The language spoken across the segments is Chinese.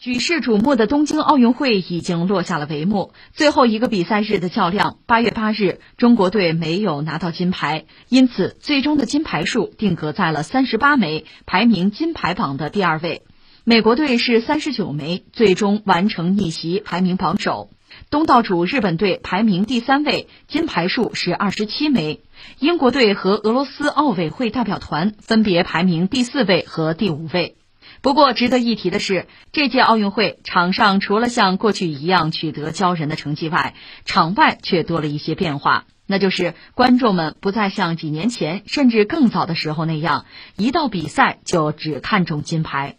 举世瞩目的东京奥运会已经落下了帷幕，最后一个比赛日的较量，八月八日，中国队没有拿到金牌，因此最终的金牌数定格在了三十八枚，排名金牌榜的第二位。美国队是三十九枚，最终完成逆袭，排名榜首。东道主日本队排名第三位，金牌数是二十七枚。英国队和俄罗斯奥委会代表团分别排名第四位和第五位。不过，值得一提的是，这届奥运会场上除了像过去一样取得骄人的成绩外，场外却多了一些变化。那就是观众们不再像几年前甚至更早的时候那样，一到比赛就只看重金牌。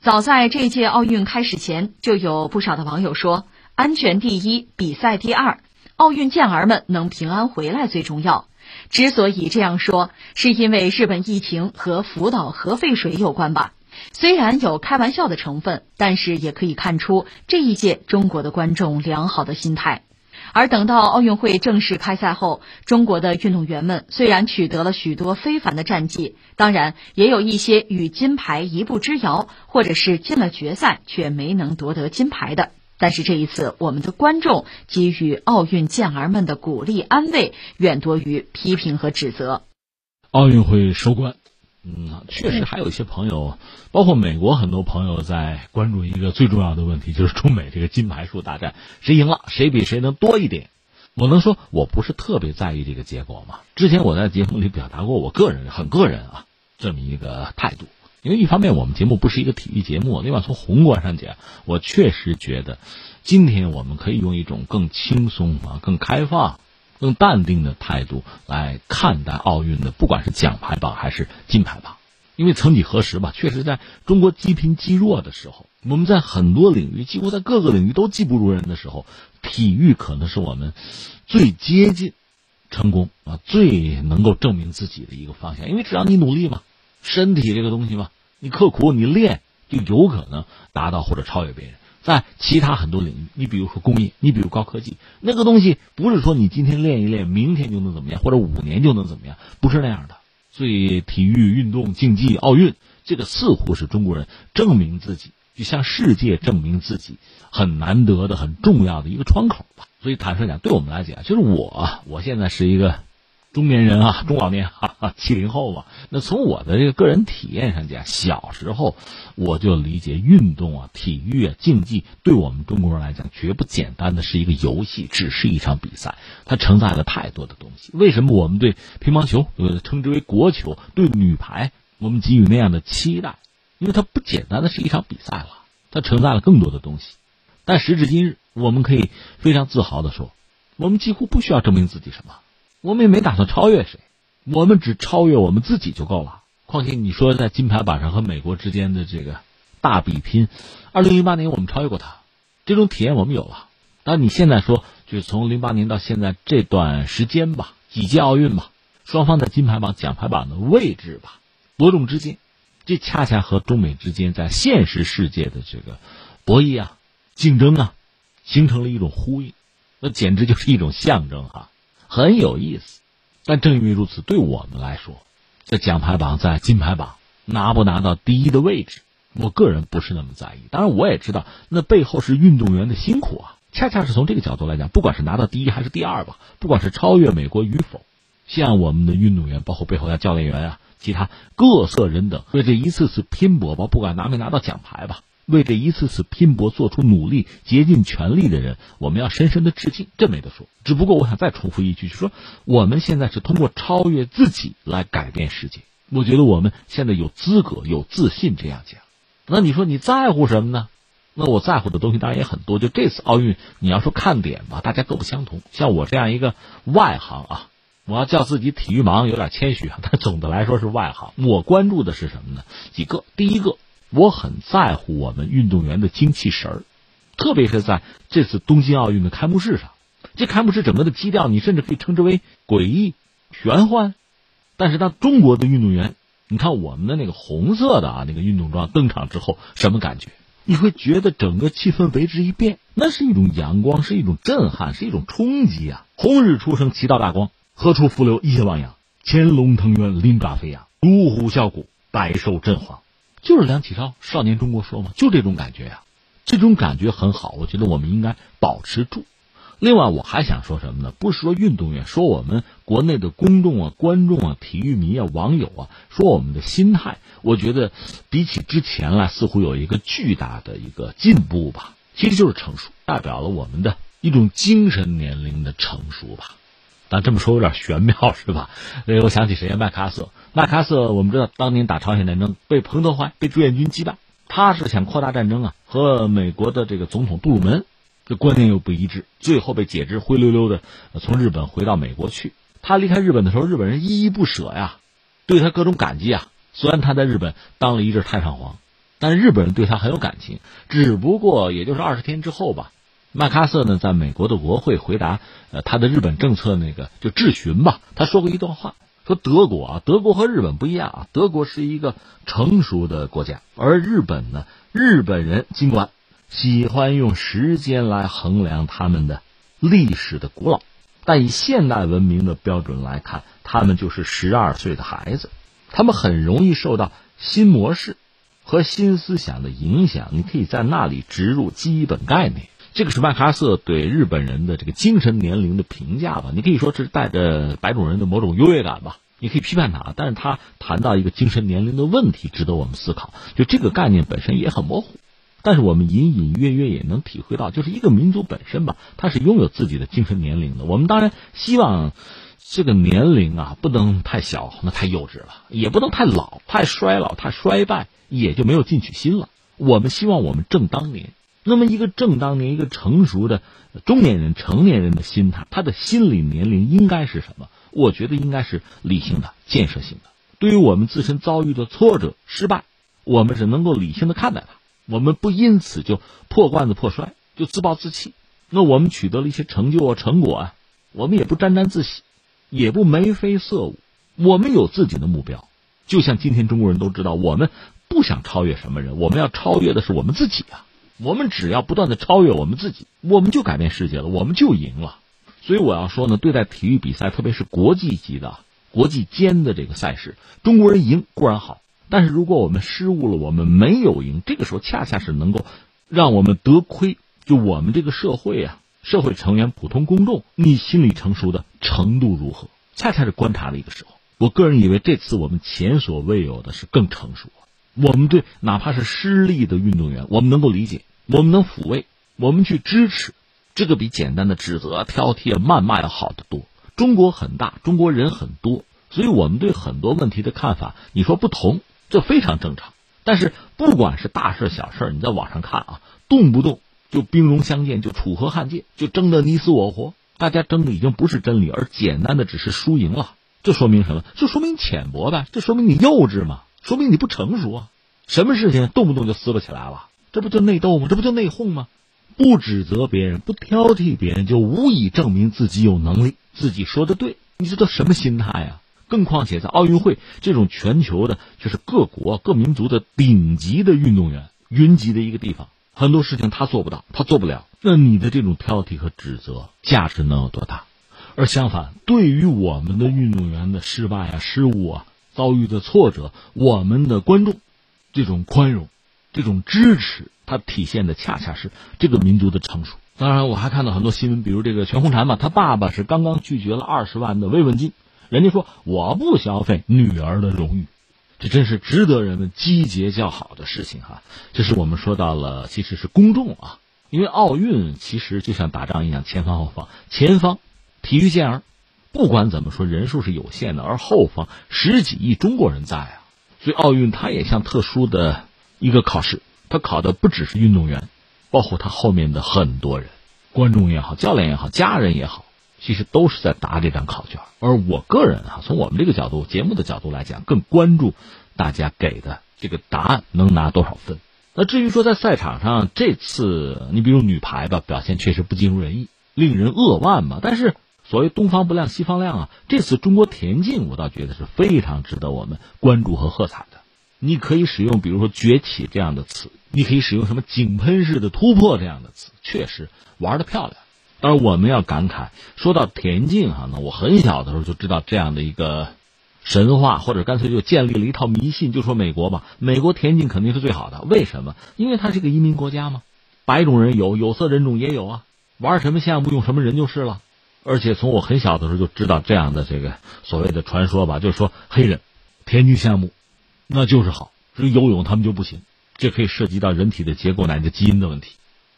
早在这届奥运开始前，就有不少的网友说：“安全第一，比赛第二，奥运健儿们能平安回来最重要。”之所以这样说，是因为日本疫情和福岛核废水有关吧。虽然有开玩笑的成分，但是也可以看出这一届中国的观众良好的心态。而等到奥运会正式开赛后，中国的运动员们虽然取得了许多非凡的战绩，当然也有一些与金牌一步之遥，或者是进了决赛却没能夺得金牌的。但是这一次，我们的观众给予奥运健儿们的鼓励安慰，远多于批评和指责。奥运会收官。嗯，确实还有一些朋友，包括美国很多朋友在关注一个最重要的问题，就是中美这个金牌数大战，谁赢了，谁比谁能多一点。我能说我不是特别在意这个结果吗？之前我在节目里表达过我个人很个人啊这么一个态度，因为一方面我们节目不是一个体育节目，另外从宏观上讲，我确实觉得今天我们可以用一种更轻松啊、更开放。更淡定的态度来看待奥运的，不管是奖牌榜还是金牌榜，因为曾几何时吧，确实在中国积贫积弱的时候，我们在很多领域，几乎在各个领域都技不如人的时候，体育可能是我们最接近成功啊，最能够证明自己的一个方向。因为只要你努力嘛，身体这个东西嘛，你刻苦你练，就有可能达到或者超越别人。在其他很多领域，你比如说工业，你比如高科技，那个东西不是说你今天练一练，明天就能怎么样，或者五年就能怎么样，不是那样的。所以，体育运动、竞技、奥运，这个似乎是中国人证明自己，就向世界证明自己很难得的、很重要的一个窗口吧。所以，坦率讲，对我们来讲，就是我，我现在是一个。中年人啊，中老年啊，啊七零后吧。那从我的这个个人体验上讲，小时候我就理解运动啊、体育啊、竞技，对我们中国人来讲，绝不简单的是一个游戏，只是一场比赛，它承载了太多的东西。为什么我们对乒乓球，呃，称之为国球，对女排，我们给予那样的期待？因为它不简单的是一场比赛了，它承载了更多的东西。但时至今日，我们可以非常自豪的说，我们几乎不需要证明自己什么。我们也没打算超越谁，我们只超越我们自己就够了。况且你说在金牌榜上和美国之间的这个大比拼，二零零八年我们超越过他，这种体验我们有了。但你现在说，就是从零八年到现在这段时间吧，几届奥运吧，双方在金牌榜、奖牌榜的位置吧，伯仲之间，这恰恰和中美之间在现实世界的这个博弈啊、竞争啊，形成了一种呼应，那简直就是一种象征哈。很有意思，但正因为如此，对我们来说，在奖牌榜、在金牌榜拿不拿到第一的位置，我个人不是那么在意。当然，我也知道那背后是运动员的辛苦啊。恰恰是从这个角度来讲，不管是拿到第一还是第二吧，不管是超越美国与否，像我们的运动员，包括背后的教练员啊，其他各色人等，为这一次次拼搏吧，不管拿没拿到奖牌吧。为这一次次拼搏做出努力、竭尽全力的人，我们要深深的致敬，这没得说。只不过我想再重复一句，就是说我们现在是通过超越自己来改变世界。我觉得我们现在有资格、有自信这样讲。那你说你在乎什么呢？那我在乎的东西当然也很多。就这次奥运，你要说看点吧，大家各不相同。像我这样一个外行啊，我要叫自己体育盲，有点谦虚啊。但总的来说是外行。我关注的是什么呢？几个，第一个。我很在乎我们运动员的精气神儿，特别是在这次东京奥运的开幕式上，这开幕式整个的基调，你甚至可以称之为诡异、玄幻。但是当中国的运动员，你看我们的那个红色的啊那个运动装登场之后，什么感觉？你会觉得整个气氛为之一变，那是一种阳光，是一种震撼，是一种冲击啊！红日初升，其道大光，何处伏流一泻汪洋？潜龙腾渊，鳞爪飞扬，乳虎啸谷，百兽震惶。就是梁启超，少年中国说嘛，就这种感觉呀。这种感觉很好，我觉得我们应该保持住。另外，我还想说什么呢？不是说运动员，说我们国内的公众啊、观众啊、体育迷啊、网友啊，说我们的心态，我觉得比起之前来，似乎有一个巨大的一个进步吧。其实就是成熟，代表了我们的一种精神年龄的成熟吧。但这么说有点玄妙，是吧？呃，我想起谁呀？麦克阿瑟。麦克阿瑟，我们知道当年打朝鲜战争被彭德怀、被志愿军击败，他是想扩大战争啊，和美国的这个总统杜鲁门。这观念又不一致，最后被解职，灰溜溜的从日本回到美国去。他离开日本的时候，日本人依依不舍呀，对他各种感激啊。虽然他在日本当了一阵太上皇，但日本人对他很有感情。只不过也就是二十天之后吧，麦克阿瑟呢在美国的国会回答呃他的日本政策那个就质询吧，他说过一段话，说德国啊，德国和日本不一样啊，德国是一个成熟的国家，而日本呢，日本人尽管。喜欢用时间来衡量他们的历史的古老，但以现代文明的标准来看，他们就是十二岁的孩子，他们很容易受到新模式和新思想的影响。你可以在那里植入基本概念，这个是麦克阿瑟对日本人的这个精神年龄的评价吧？你可以说这是带着白种人的某种优越感吧？你可以批判他，但是他谈到一个精神年龄的问题，值得我们思考。就这个概念本身也很模糊。但是我们隐隐约约也能体会到，就是一个民族本身吧，它是拥有自己的精神年龄的。我们当然希望这个年龄啊，不能太小，那太幼稚了；也不能太老，太衰老、太衰败，也就没有进取心了。我们希望我们正当年。那么，一个正当年、一个成熟的中年人、成年人的心态，他的心理年龄应该是什么？我觉得应该是理性的、建设性的。对于我们自身遭遇的挫折、失败，我们是能够理性的看待它。我们不因此就破罐子破摔，就自暴自弃。那我们取得了一些成就啊、成果啊，我们也不沾沾自喜，也不眉飞色舞。我们有自己的目标，就像今天中国人都知道，我们不想超越什么人，我们要超越的是我们自己啊。我们只要不断的超越我们自己，我们就改变世界了，我们就赢了。所以我要说呢，对待体育比赛，特别是国际级的、国际间的这个赛事，中国人赢固然好。但是如果我们失误了，我们没有赢，这个时候恰恰是能够让我们得亏。就我们这个社会啊，社会成员、普通公众，你心理成熟的程度如何？恰恰是观察的一个时候。我个人以为这次我们前所未有的是更成熟了。我们对哪怕是失利的运动员，我们能够理解，我们能抚慰，我们去支持，这个比简单的指责、挑剔、谩骂要好得多。中国很大，中国人很多，所以我们对很多问题的看法，你说不同。这非常正常，但是不管是大事小事，你在网上看啊，动不动就兵戎相见，就楚河汉界，就争得你死我活，大家争的已经不是真理，而简单的只是输赢了。这说明什么？就说明浅薄呗，这说明你幼稚嘛，说明你不成熟啊。什么事情动不动就撕巴起来了？这不就内斗吗？这不就内讧吗？不指责别人，不挑剔别人，就无以证明自己有能力，自己说的对。你这都什么心态呀？更况且在奥运会这种全球的，就是各国各民族的顶级的运动员云集的一个地方，很多事情他做不到，他做不了。那你的这种挑剔和指责价值能有多大？而相反，对于我们的运动员的失败啊、失误啊、遭遇的挫折，我们的观众这种宽容、这种支持，它体现的恰恰是这个民族的成熟。当然，我还看到很多新闻，比如这个全红婵嘛，她爸爸是刚刚拒绝了二十万的慰问金。人家说我不消费女儿的荣誉，这真是值得人们击节叫好的事情哈。这是我们说到了，其实是公众啊，因为奥运其实就像打仗一样，前方后方，前方体育健儿，不管怎么说人数是有限的，而后方十几亿中国人在啊，所以奥运它也像特殊的一个考试，他考的不只是运动员，包括他后面的很多人，观众也好，教练也好，家人也好。其实都是在答这张考卷，而我个人啊，从我们这个角度、节目的角度来讲，更关注大家给的这个答案能拿多少分。那至于说在赛场上这次，你比如女排吧，表现确实不尽如人意，令人扼腕嘛。但是所谓东方不亮西方亮啊，这次中国田径我倒觉得是非常值得我们关注和喝彩。你可以使用比如说崛起这样的词，你可以使用什么井喷式的突破这样的词，确实玩的漂亮。而我们要感慨，说到田径哈，那我很小的时候就知道这样的一个神话，或者干脆就建立了一套迷信，就说美国吧，美国田径肯定是最好的。为什么？因为它是个移民国家嘛，白种人有，有色人种也有啊。玩什么项目用什么人就是了。而且从我很小的时候就知道这样的这个所谓的传说吧，就是说黑人田径项目那就是好，这游泳他们就不行。这可以涉及到人体的结构乃至基因的问题。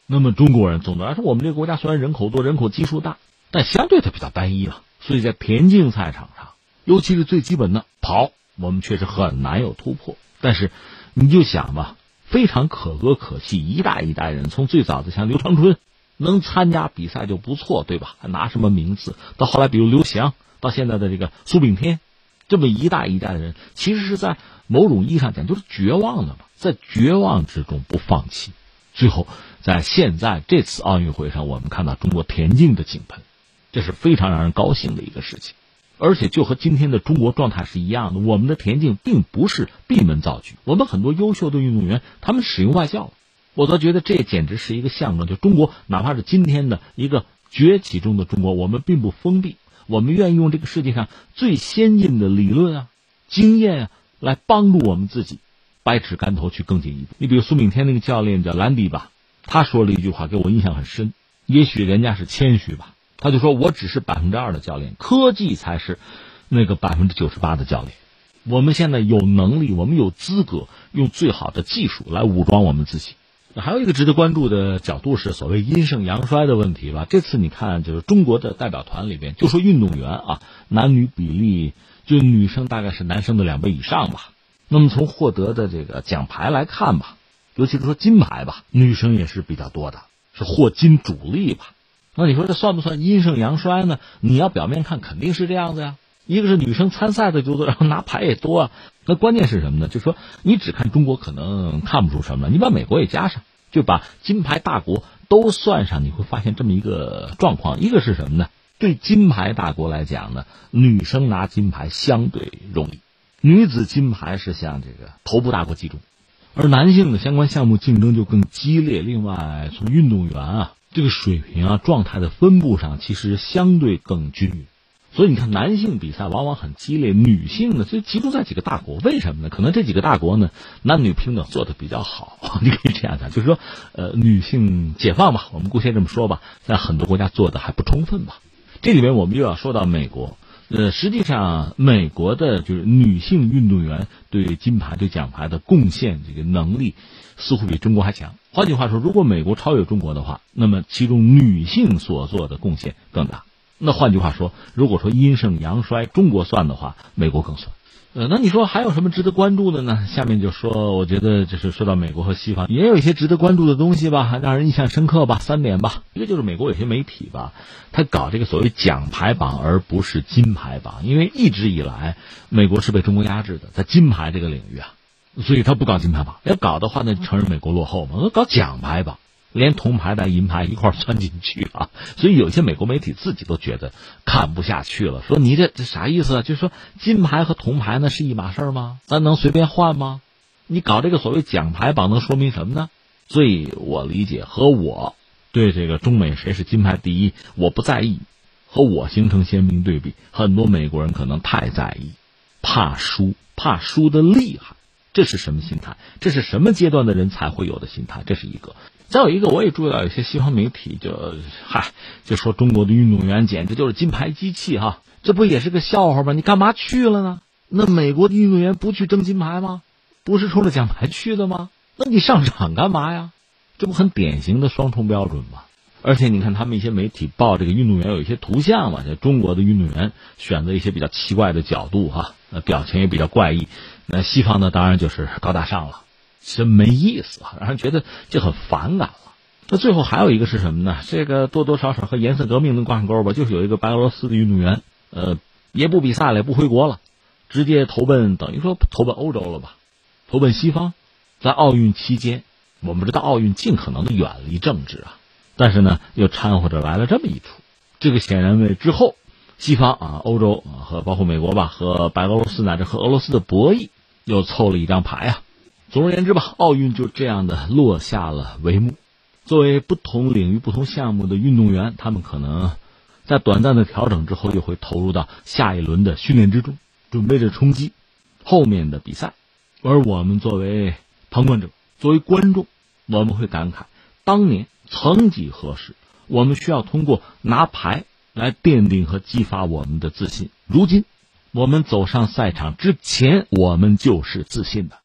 那么中国人总的来说，我们这个国家虽然人口多、人口基数大，但相对它比较单一了。所以在田径赛场上，尤其是最基本的跑，我们确实很难有突破。但是你就想吧，非常可歌可泣，一代一代人，从最早的像刘长春能参加比赛就不错，对吧？还拿什么名次？到后来比如刘翔，到现在的这个苏炳添，这么一代一代的人，其实是在某种意义上讲就是绝望的嘛。在绝望之中不放弃，最后在现在这次奥运会上，我们看到中国田径的井喷，这是非常让人高兴的一个事情。而且就和今天的中国状态是一样的，我们的田径并不是闭门造车，我们很多优秀的运动员他们使用外教，我倒觉得这简直是一个象征。就中国哪怕是今天的一个崛起中的中国，我们并不封闭，我们愿意用这个世界上最先进的理论啊、经验啊来帮助我们自己。百尺竿头去更进一步。你比如苏炳添那个教练叫兰迪吧，他说了一句话给我印象很深。也许人家是谦虚吧，他就说我只是百分之二的教练，科技才是那个百分之九十八的教练。我们现在有能力，我们有资格用最好的技术来武装我们自己。还有一个值得关注的角度是所谓阴盛阳衰的问题吧。这次你看，就是中国的代表团里边，就说运动员啊，男女比例就女生大概是男生的两倍以上吧。那么从获得的这个奖牌来看吧，尤其是说金牌吧，女生也是比较多的，是获金主力吧。那你说这算不算阴盛阳衰呢？你要表面看肯定是这样子呀。一个是女生参赛的多，然后拿牌也多。那关键是什么呢？就说你只看中国可能看不出什么，你把美国也加上，就把金牌大国都算上，你会发现这么一个状况。一个是什么呢？对金牌大国来讲呢，女生拿金牌相对容易。女子金牌是向这个头部大国集中，而男性的相关项目竞争就更激烈。另外，从运动员啊这个水平啊状态的分布上，其实相对更均匀。所以你看，男性比赛往往很激烈，女性呢就集中在几个大国。为什么呢？可能这几个大国呢男女平等做的比较好。你可以这样讲，就是说，呃，女性解放吧，我们姑且这么说吧，在很多国家做的还不充分吧。这里面我们又要说到美国。呃，实际上，美国的就是女性运动员对金牌、对奖牌的贡献，这个能力似乎比中国还强。换句话说，如果美国超越中国的话，那么其中女性所做的贡献更大。那换句话说，如果说阴盛阳衰，中国算的话，美国更算。呃，那你说还有什么值得关注的呢？下面就说，我觉得就是说到美国和西方，也有一些值得关注的东西吧，让人印象深刻吧。三点吧，一个就是美国有些媒体吧，他搞这个所谓奖牌榜，而不是金牌榜，因为一直以来美国是被中国压制的，在金牌这个领域啊，所以他不搞金牌榜。要搞的话，那承认美国落后嘛？搞奖牌榜。连铜牌带银牌一块儿算进去啊，所以有些美国媒体自己都觉得看不下去了，说你这这啥意思啊？就是说金牌和铜牌那是一码事吗？咱能随便换吗？你搞这个所谓奖牌榜能说明什么呢？所以我理解和我对这个中美谁是金牌第一我不在意，和我形成鲜明对比。很多美国人可能太在意，怕输，怕输的厉害，这是什么心态？这是什么阶段的人才会有的心态？这是一个。再有一个，我也注意到有些西方媒体就嗨，就说中国的运动员简直就是金牌机器哈，这不也是个笑话吗？你干嘛去了呢？那美国的运动员不去争金牌吗？不是冲着奖牌去的吗？那你上场干嘛呀？这不很典型的双重标准吗？而且你看他们一些媒体报这个运动员有一些图像嘛，就中国的运动员选择一些比较奇怪的角度哈，呃，表情也比较怪异。那西方呢，当然就是高大上了。真没意思啊，让人觉得就很反感了。那最后还有一个是什么呢？这个多多少少和颜色革命能挂上钩吧？就是有一个白俄罗斯的运动员，呃，也不比赛了，也不回国了，直接投奔等于说投奔欧洲了吧？投奔西方，在奥运期间，我们知道奥运尽可能的远离政治啊，但是呢，又掺和着来了这么一出。这个显然为之后西方啊、欧洲啊和包括美国吧，和白俄罗斯乃至和俄罗斯的博弈又凑了一张牌啊。总而言之吧，奥运就这样的落下了帷幕。作为不同领域、不同项目的运动员，他们可能在短暂的调整之后，又会投入到下一轮的训练之中，准备着冲击后面的比赛。而我们作为旁观者、作为观众，我们会感慨：当年曾几何时，我们需要通过拿牌来奠定和激发我们的自信。如今，我们走上赛场之前，我们就是自信的。